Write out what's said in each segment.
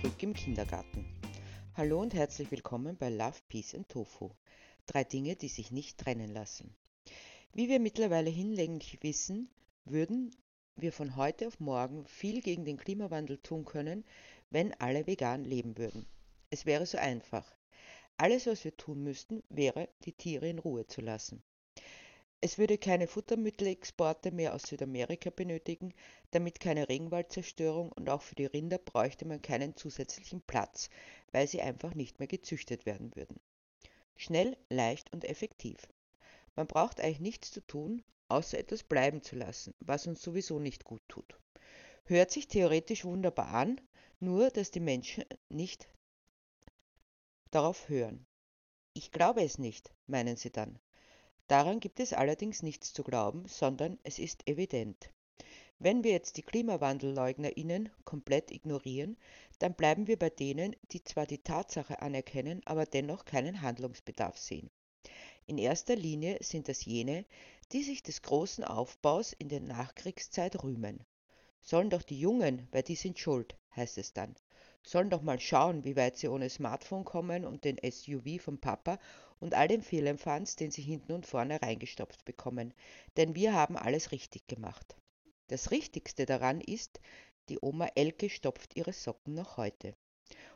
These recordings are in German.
zurück im Kindergarten. Hallo und herzlich willkommen bei Love, Peace and Tofu. Drei Dinge, die sich nicht trennen lassen. Wie wir mittlerweile hinlänglich wissen, würden wir von heute auf morgen viel gegen den Klimawandel tun können, wenn alle vegan leben würden. Es wäre so einfach. Alles, was wir tun müssten, wäre, die Tiere in Ruhe zu lassen. Es würde keine Futtermittelexporte mehr aus Südamerika benötigen, damit keine Regenwaldzerstörung und auch für die Rinder bräuchte man keinen zusätzlichen Platz, weil sie einfach nicht mehr gezüchtet werden würden. Schnell, leicht und effektiv. Man braucht eigentlich nichts zu tun, außer etwas bleiben zu lassen, was uns sowieso nicht gut tut. Hört sich theoretisch wunderbar an, nur dass die Menschen nicht darauf hören. Ich glaube es nicht, meinen sie dann. Daran gibt es allerdings nichts zu glauben, sondern es ist evident. Wenn wir jetzt die KlimawandelleugnerInnen komplett ignorieren, dann bleiben wir bei denen, die zwar die Tatsache anerkennen, aber dennoch keinen Handlungsbedarf sehen. In erster Linie sind das jene, die sich des großen Aufbaus in der Nachkriegszeit rühmen. Sollen doch die Jungen, weil die sind schuld, heißt es dann. Sollen doch mal schauen, wie weit sie ohne Smartphone kommen und den SUV vom Papa und all den Firlefanz, den sie hinten und vorne reingestopft bekommen, denn wir haben alles richtig gemacht. Das Richtigste daran ist, die Oma Elke stopft ihre Socken noch heute.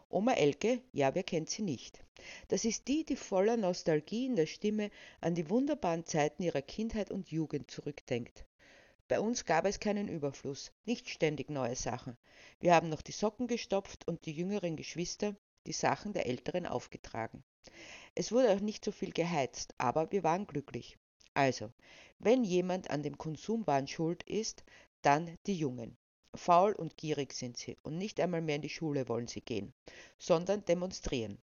Oma Elke, ja, wer kennt sie nicht? Das ist die, die voller Nostalgie in der Stimme an die wunderbaren Zeiten ihrer Kindheit und Jugend zurückdenkt. Bei uns gab es keinen Überfluss, nicht ständig neue Sachen. Wir haben noch die Socken gestopft und die jüngeren Geschwister die Sachen der Älteren aufgetragen. Es wurde auch nicht so viel geheizt, aber wir waren glücklich. Also, wenn jemand an dem Konsumwahn schuld ist, dann die Jungen. Faul und gierig sind sie und nicht einmal mehr in die Schule wollen sie gehen, sondern demonstrieren.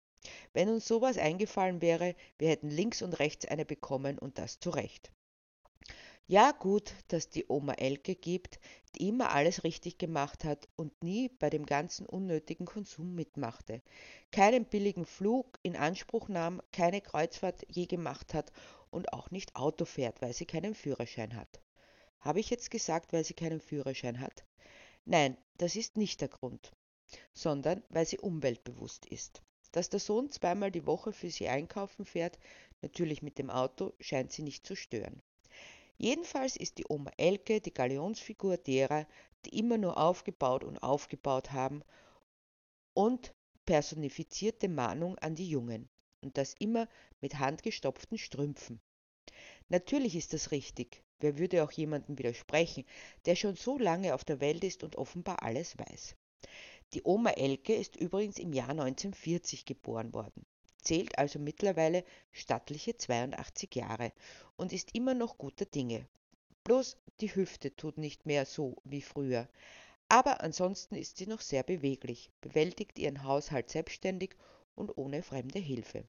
Wenn uns sowas eingefallen wäre, wir hätten links und rechts eine bekommen und das zu Recht. Ja, gut, dass die Oma Elke gibt, die immer alles richtig gemacht hat und nie bei dem ganzen unnötigen Konsum mitmachte, keinen billigen Flug in Anspruch nahm, keine Kreuzfahrt je gemacht hat und auch nicht Auto fährt, weil sie keinen Führerschein hat. Habe ich jetzt gesagt, weil sie keinen Führerschein hat? Nein, das ist nicht der Grund, sondern weil sie umweltbewusst ist. Dass der Sohn zweimal die Woche für sie einkaufen fährt, natürlich mit dem Auto, scheint sie nicht zu stören. Jedenfalls ist die Oma Elke die Galionsfigur derer, die immer nur aufgebaut und aufgebaut haben und personifizierte Mahnung an die Jungen und das immer mit handgestopften Strümpfen. Natürlich ist das richtig. Wer würde auch jemandem widersprechen, der schon so lange auf der Welt ist und offenbar alles weiß. Die Oma Elke ist übrigens im Jahr 1940 geboren worden zählt also mittlerweile stattliche 82 Jahre und ist immer noch guter Dinge. Bloß die Hüfte tut nicht mehr so wie früher. Aber ansonsten ist sie noch sehr beweglich, bewältigt ihren Haushalt selbstständig und ohne fremde Hilfe.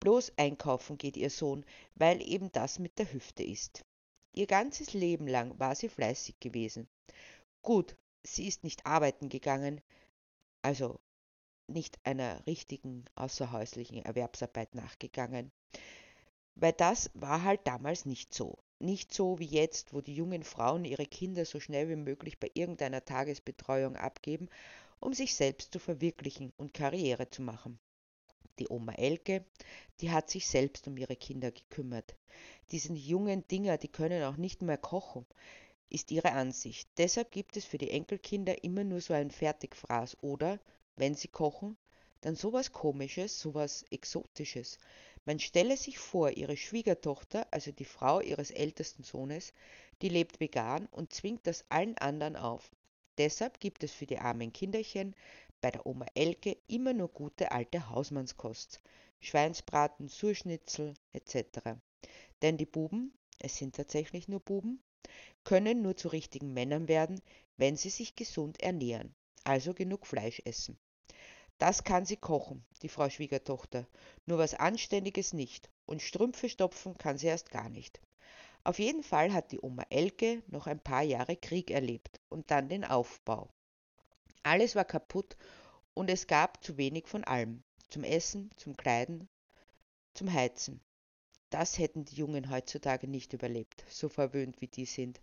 Bloß einkaufen geht ihr Sohn, weil eben das mit der Hüfte ist. Ihr ganzes Leben lang war sie fleißig gewesen. Gut, sie ist nicht arbeiten gegangen, also nicht einer richtigen außerhäuslichen Erwerbsarbeit nachgegangen. Weil das war halt damals nicht so. Nicht so wie jetzt, wo die jungen Frauen ihre Kinder so schnell wie möglich bei irgendeiner Tagesbetreuung abgeben, um sich selbst zu verwirklichen und Karriere zu machen. Die Oma Elke, die hat sich selbst um ihre Kinder gekümmert. Diese jungen Dinger, die können auch nicht mehr kochen, ist ihre Ansicht. Deshalb gibt es für die Enkelkinder immer nur so ein Fertigfraß oder, wenn sie kochen, dann sowas Komisches, sowas Exotisches. Man stelle sich vor, ihre Schwiegertochter, also die Frau ihres ältesten Sohnes, die lebt vegan und zwingt das allen anderen auf. Deshalb gibt es für die armen Kinderchen bei der Oma Elke immer nur gute alte Hausmannskost, Schweinsbraten, Surschnitzel etc. Denn die Buben, es sind tatsächlich nur Buben, können nur zu richtigen Männern werden, wenn sie sich gesund ernähren also genug Fleisch essen. Das kann sie kochen, die Frau Schwiegertochter, nur was Anständiges nicht, und Strümpfe stopfen kann sie erst gar nicht. Auf jeden Fall hat die Oma Elke noch ein paar Jahre Krieg erlebt und dann den Aufbau. Alles war kaputt und es gab zu wenig von allem, zum Essen, zum Kleiden, zum Heizen. Das hätten die Jungen heutzutage nicht überlebt, so verwöhnt wie die sind.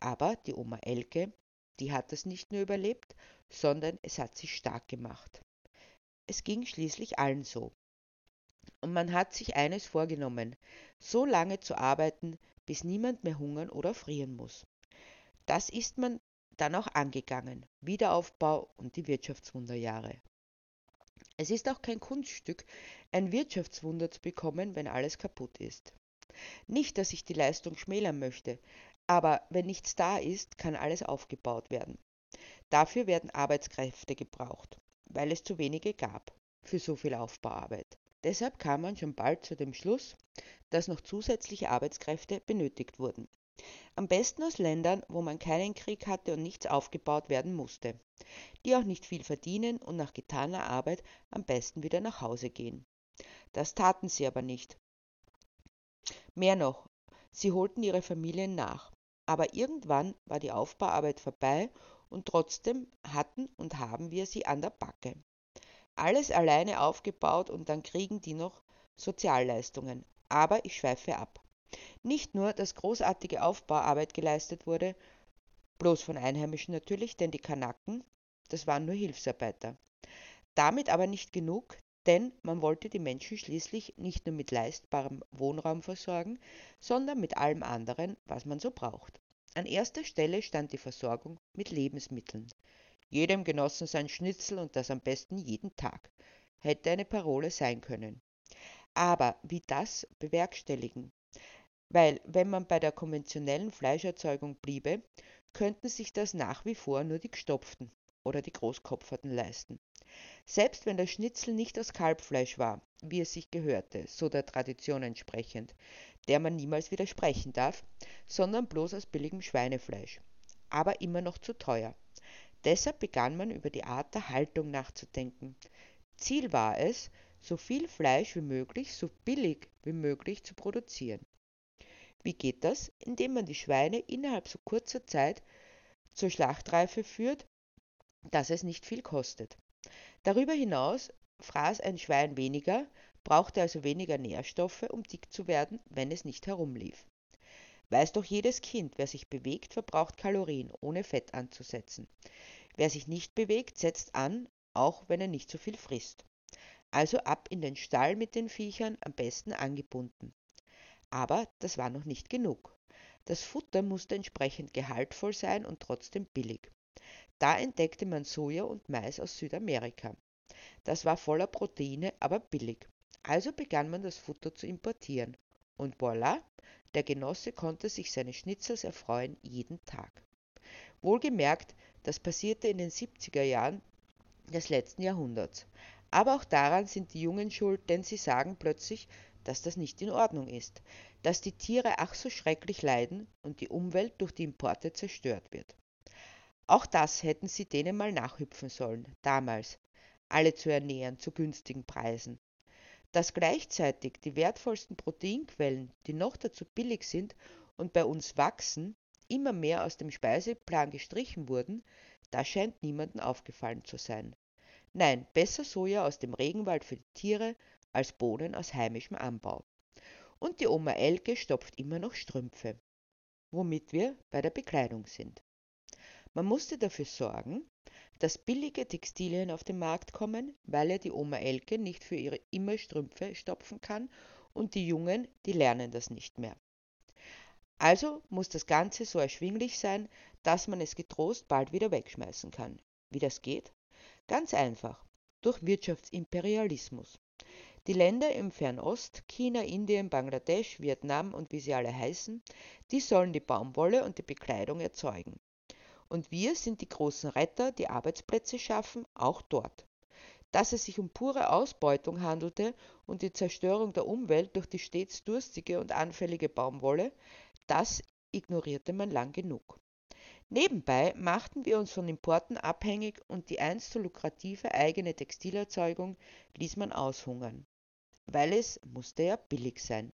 Aber die Oma Elke die hat es nicht nur überlebt, sondern es hat sie stark gemacht. Es ging schließlich allen so. Und man hat sich eines vorgenommen, so lange zu arbeiten, bis niemand mehr hungern oder frieren muss. Das ist man dann auch angegangen, Wiederaufbau und die Wirtschaftswunderjahre. Es ist auch kein Kunststück, ein Wirtschaftswunder zu bekommen, wenn alles kaputt ist. Nicht, dass ich die Leistung schmälern möchte, aber wenn nichts da ist, kann alles aufgebaut werden. Dafür werden Arbeitskräfte gebraucht, weil es zu wenige gab für so viel Aufbauarbeit. Deshalb kam man schon bald zu dem Schluss, dass noch zusätzliche Arbeitskräfte benötigt wurden. Am besten aus Ländern, wo man keinen Krieg hatte und nichts aufgebaut werden musste, die auch nicht viel verdienen und nach getaner Arbeit am besten wieder nach Hause gehen. Das taten sie aber nicht. Mehr noch, sie holten ihre Familien nach. Aber irgendwann war die Aufbauarbeit vorbei und trotzdem hatten und haben wir sie an der Backe. Alles alleine aufgebaut und dann kriegen die noch Sozialleistungen. Aber ich schweife ab. Nicht nur, dass großartige Aufbauarbeit geleistet wurde, bloß von Einheimischen natürlich, denn die Kanaken, das waren nur Hilfsarbeiter. Damit aber nicht genug, denn man wollte die Menschen schließlich nicht nur mit leistbarem Wohnraum versorgen, sondern mit allem anderen, was man so braucht. An erster Stelle stand die Versorgung mit Lebensmitteln. Jedem Genossen sein Schnitzel und das am besten jeden Tag, hätte eine Parole sein können. Aber wie das bewerkstelligen? Weil, wenn man bei der konventionellen Fleischerzeugung bliebe, könnten sich das nach wie vor nur die Gestopften oder die Großkopferten leisten. Selbst wenn das Schnitzel nicht aus Kalbfleisch war, wie es sich gehörte, so der Tradition entsprechend, der man niemals widersprechen darf, sondern bloß aus billigem Schweinefleisch, aber immer noch zu teuer. Deshalb begann man über die Art der Haltung nachzudenken. Ziel war es, so viel Fleisch wie möglich, so billig wie möglich zu produzieren. Wie geht das? Indem man die Schweine innerhalb so kurzer Zeit zur Schlachtreife führt, dass es nicht viel kostet. Darüber hinaus fraß ein Schwein weniger, brauchte also weniger Nährstoffe, um dick zu werden, wenn es nicht herumlief. Weiß doch jedes Kind, wer sich bewegt, verbraucht Kalorien, ohne Fett anzusetzen. Wer sich nicht bewegt, setzt an, auch wenn er nicht so viel frisst. Also ab in den Stall mit den Viechern, am besten angebunden. Aber das war noch nicht genug. Das Futter musste entsprechend gehaltvoll sein und trotzdem billig. Da entdeckte man Soja und Mais aus Südamerika. Das war voller Proteine, aber billig. Also begann man das Futter zu importieren. Und voilà, der Genosse konnte sich seines Schnitzels erfreuen jeden Tag. Wohlgemerkt, das passierte in den 70er Jahren des letzten Jahrhunderts. Aber auch daran sind die Jungen schuld, denn sie sagen plötzlich, dass das nicht in Ordnung ist, dass die Tiere ach so schrecklich leiden und die Umwelt durch die Importe zerstört wird. Auch das hätten sie denen mal nachhüpfen sollen, damals, alle zu ernähren zu günstigen Preisen dass gleichzeitig die wertvollsten Proteinquellen, die noch dazu billig sind und bei uns wachsen, immer mehr aus dem Speiseplan gestrichen wurden, das scheint niemandem aufgefallen zu sein. Nein, besser Soja aus dem Regenwald für die Tiere als Bohnen aus heimischem Anbau. Und die Oma Elke stopft immer noch Strümpfe, womit wir bei der Bekleidung sind. Man musste dafür sorgen, dass billige Textilien auf den Markt kommen, weil ja die Oma Elke nicht für ihre immer Strümpfe stopfen kann und die Jungen, die lernen das nicht mehr. Also muss das Ganze so erschwinglich sein, dass man es getrost bald wieder wegschmeißen kann. Wie das geht? Ganz einfach, durch Wirtschaftsimperialismus. Die Länder im Fernost, China, Indien, Bangladesch, Vietnam und wie sie alle heißen, die sollen die Baumwolle und die Bekleidung erzeugen. Und wir sind die großen Retter, die Arbeitsplätze schaffen, auch dort. Dass es sich um pure Ausbeutung handelte und die Zerstörung der Umwelt durch die stets durstige und anfällige Baumwolle, das ignorierte man lang genug. Nebenbei machten wir uns von Importen abhängig und die einst so lukrative eigene Textilerzeugung ließ man aushungern. Weil es musste ja billig sein.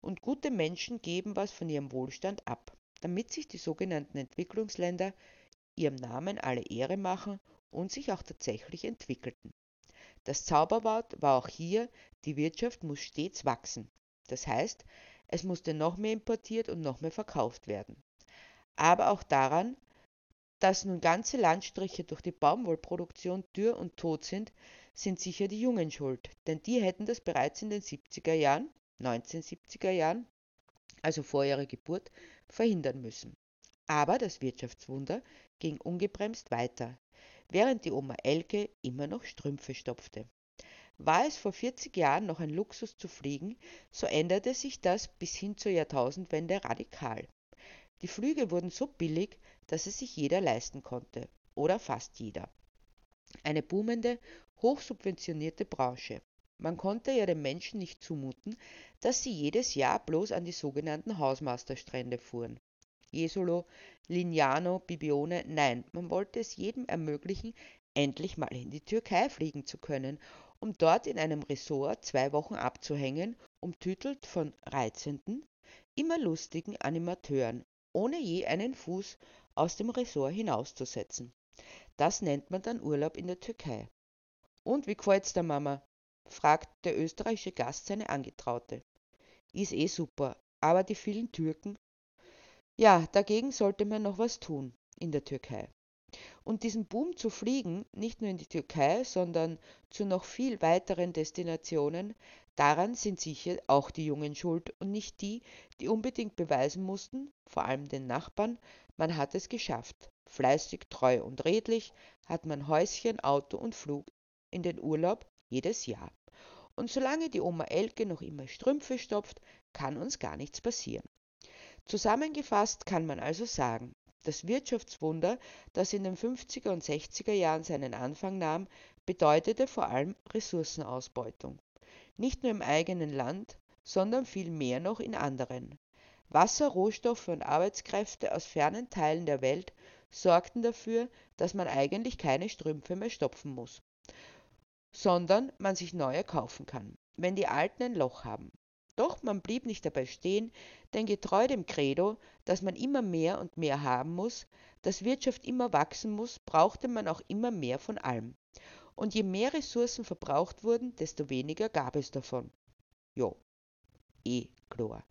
Und gute Menschen geben was von ihrem Wohlstand ab damit sich die sogenannten Entwicklungsländer ihrem Namen alle Ehre machen und sich auch tatsächlich entwickelten. Das Zauberwort war auch hier, die Wirtschaft muss stets wachsen. Das heißt, es musste noch mehr importiert und noch mehr verkauft werden. Aber auch daran Dass nun ganze Landstriche durch die Baumwollproduktion dürr und tot sind, sind sicher die Jungen schuld, denn die hätten das bereits in den 70er Jahren, 1970er Jahren, also vor ihrer Geburt, verhindern müssen. Aber das Wirtschaftswunder ging ungebremst weiter, während die Oma Elke immer noch Strümpfe stopfte. War es vor 40 Jahren noch ein Luxus zu fliegen, so änderte sich das bis hin zur Jahrtausendwende radikal. Die Flüge wurden so billig, dass es sich jeder leisten konnte, oder fast jeder. Eine boomende, hochsubventionierte Branche. Man konnte ja den Menschen nicht zumuten, dass sie jedes Jahr bloß an die sogenannten Hausmasterstrände fuhren. Jesolo, Lignano, Bibione, nein, man wollte es jedem ermöglichen, endlich mal in die Türkei fliegen zu können, um dort in einem Ressort zwei Wochen abzuhängen, umtütelt von reizenden, immer lustigen Animateuren, ohne je einen Fuß aus dem Ressort hinauszusetzen. Das nennt man dann Urlaub in der Türkei. Und wie gefällt's der Mama? Fragt der österreichische Gast seine Angetraute. Ist eh super, aber die vielen Türken? Ja, dagegen sollte man noch was tun in der Türkei. Und diesen Boom zu fliegen, nicht nur in die Türkei, sondern zu noch viel weiteren Destinationen, daran sind sicher auch die Jungen schuld und nicht die, die unbedingt beweisen mussten, vor allem den Nachbarn, man hat es geschafft. Fleißig, treu und redlich hat man Häuschen, Auto und Flug in den Urlaub jedes Jahr. Und solange die Oma Elke noch immer Strümpfe stopft, kann uns gar nichts passieren. Zusammengefasst kann man also sagen, das Wirtschaftswunder, das in den 50er und 60er Jahren seinen Anfang nahm, bedeutete vor allem Ressourcenausbeutung. Nicht nur im eigenen Land, sondern viel mehr noch in anderen. Wasser, Rohstoffe und Arbeitskräfte aus fernen Teilen der Welt sorgten dafür, dass man eigentlich keine Strümpfe mehr stopfen muss, sondern man sich neue kaufen kann, wenn die alten ein Loch haben. Doch man blieb nicht dabei stehen, denn getreu dem Credo, dass man immer mehr und mehr haben muss, dass Wirtschaft immer wachsen muss, brauchte man auch immer mehr von allem. Und je mehr Ressourcen verbraucht wurden, desto weniger gab es davon. Jo, eh klar.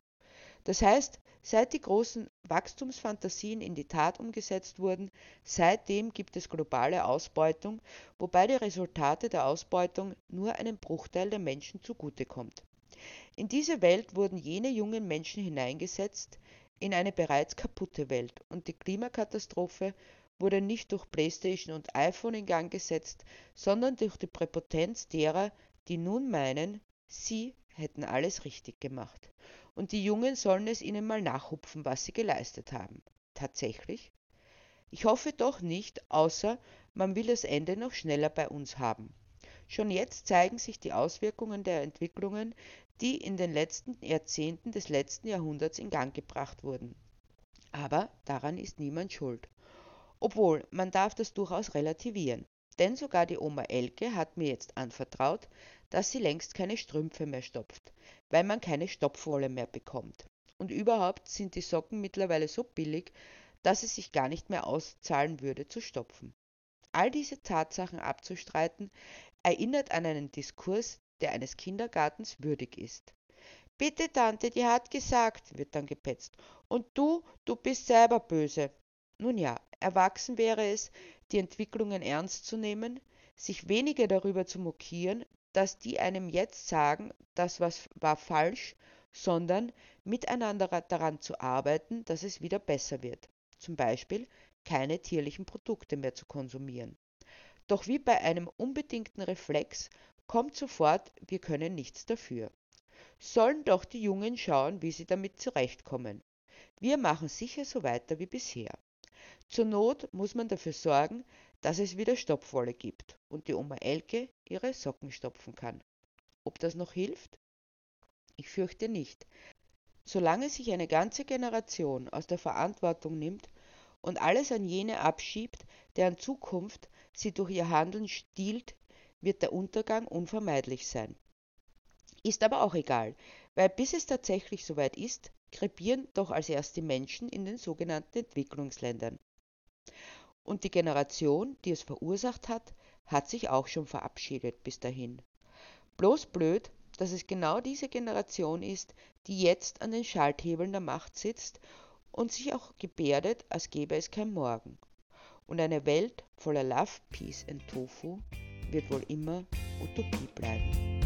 Das heißt, seit die großen Wachstumsfantasien in die Tat umgesetzt wurden, seitdem gibt es globale Ausbeutung, wobei die Resultate der Ausbeutung nur einem Bruchteil der Menschen zugutekommt. In diese Welt wurden jene jungen Menschen hineingesetzt, in eine bereits kaputte Welt, und die Klimakatastrophe wurde nicht durch Playstation und iPhone in Gang gesetzt, sondern durch die Präpotenz derer, die nun meinen, sie hätten alles richtig gemacht. Und die Jungen sollen es ihnen mal nachhupfen, was sie geleistet haben. Tatsächlich? Ich hoffe doch nicht, außer man will das Ende noch schneller bei uns haben. Schon jetzt zeigen sich die Auswirkungen der Entwicklungen, die in den letzten Jahrzehnten des letzten Jahrhunderts in Gang gebracht wurden. Aber daran ist niemand schuld. Obwohl, man darf das durchaus relativieren. Denn sogar die Oma Elke hat mir jetzt anvertraut, dass sie längst keine Strümpfe mehr stopft, weil man keine Stopfwolle mehr bekommt. Und überhaupt sind die Socken mittlerweile so billig, dass es sich gar nicht mehr auszahlen würde zu stopfen. All diese Tatsachen abzustreiten, erinnert an einen Diskurs, der eines Kindergartens würdig ist. Bitte, Tante, die hat gesagt, wird dann gepetzt. Und du, du bist selber böse. Nun ja, erwachsen wäre es, die Entwicklungen ernst zu nehmen, sich weniger darüber zu mokieren, dass die einem jetzt sagen, das was war falsch, sondern miteinander daran zu arbeiten, dass es wieder besser wird. Zum Beispiel keine tierlichen Produkte mehr zu konsumieren. Doch wie bei einem unbedingten Reflex kommt sofort, wir können nichts dafür. Sollen doch die Jungen schauen, wie sie damit zurechtkommen. Wir machen sicher so weiter wie bisher. Zur Not muss man dafür sorgen, dass es wieder Stopfwolle gibt und die Oma Elke ihre Socken stopfen kann. Ob das noch hilft? Ich fürchte nicht. Solange sich eine ganze Generation aus der Verantwortung nimmt und alles an jene abschiebt, deren Zukunft sie durch ihr Handeln stiehlt, wird der Untergang unvermeidlich sein. Ist aber auch egal, weil bis es tatsächlich soweit ist, krepieren doch als erst die Menschen in den sogenannten Entwicklungsländern. Und die Generation, die es verursacht hat, hat sich auch schon verabschiedet bis dahin. Bloß blöd, dass es genau diese Generation ist, die jetzt an den Schalthebeln der Macht sitzt und sich auch gebärdet, als gäbe es kein Morgen. Und eine Welt voller Love, Peace und Tofu wird wohl immer Utopie bleiben.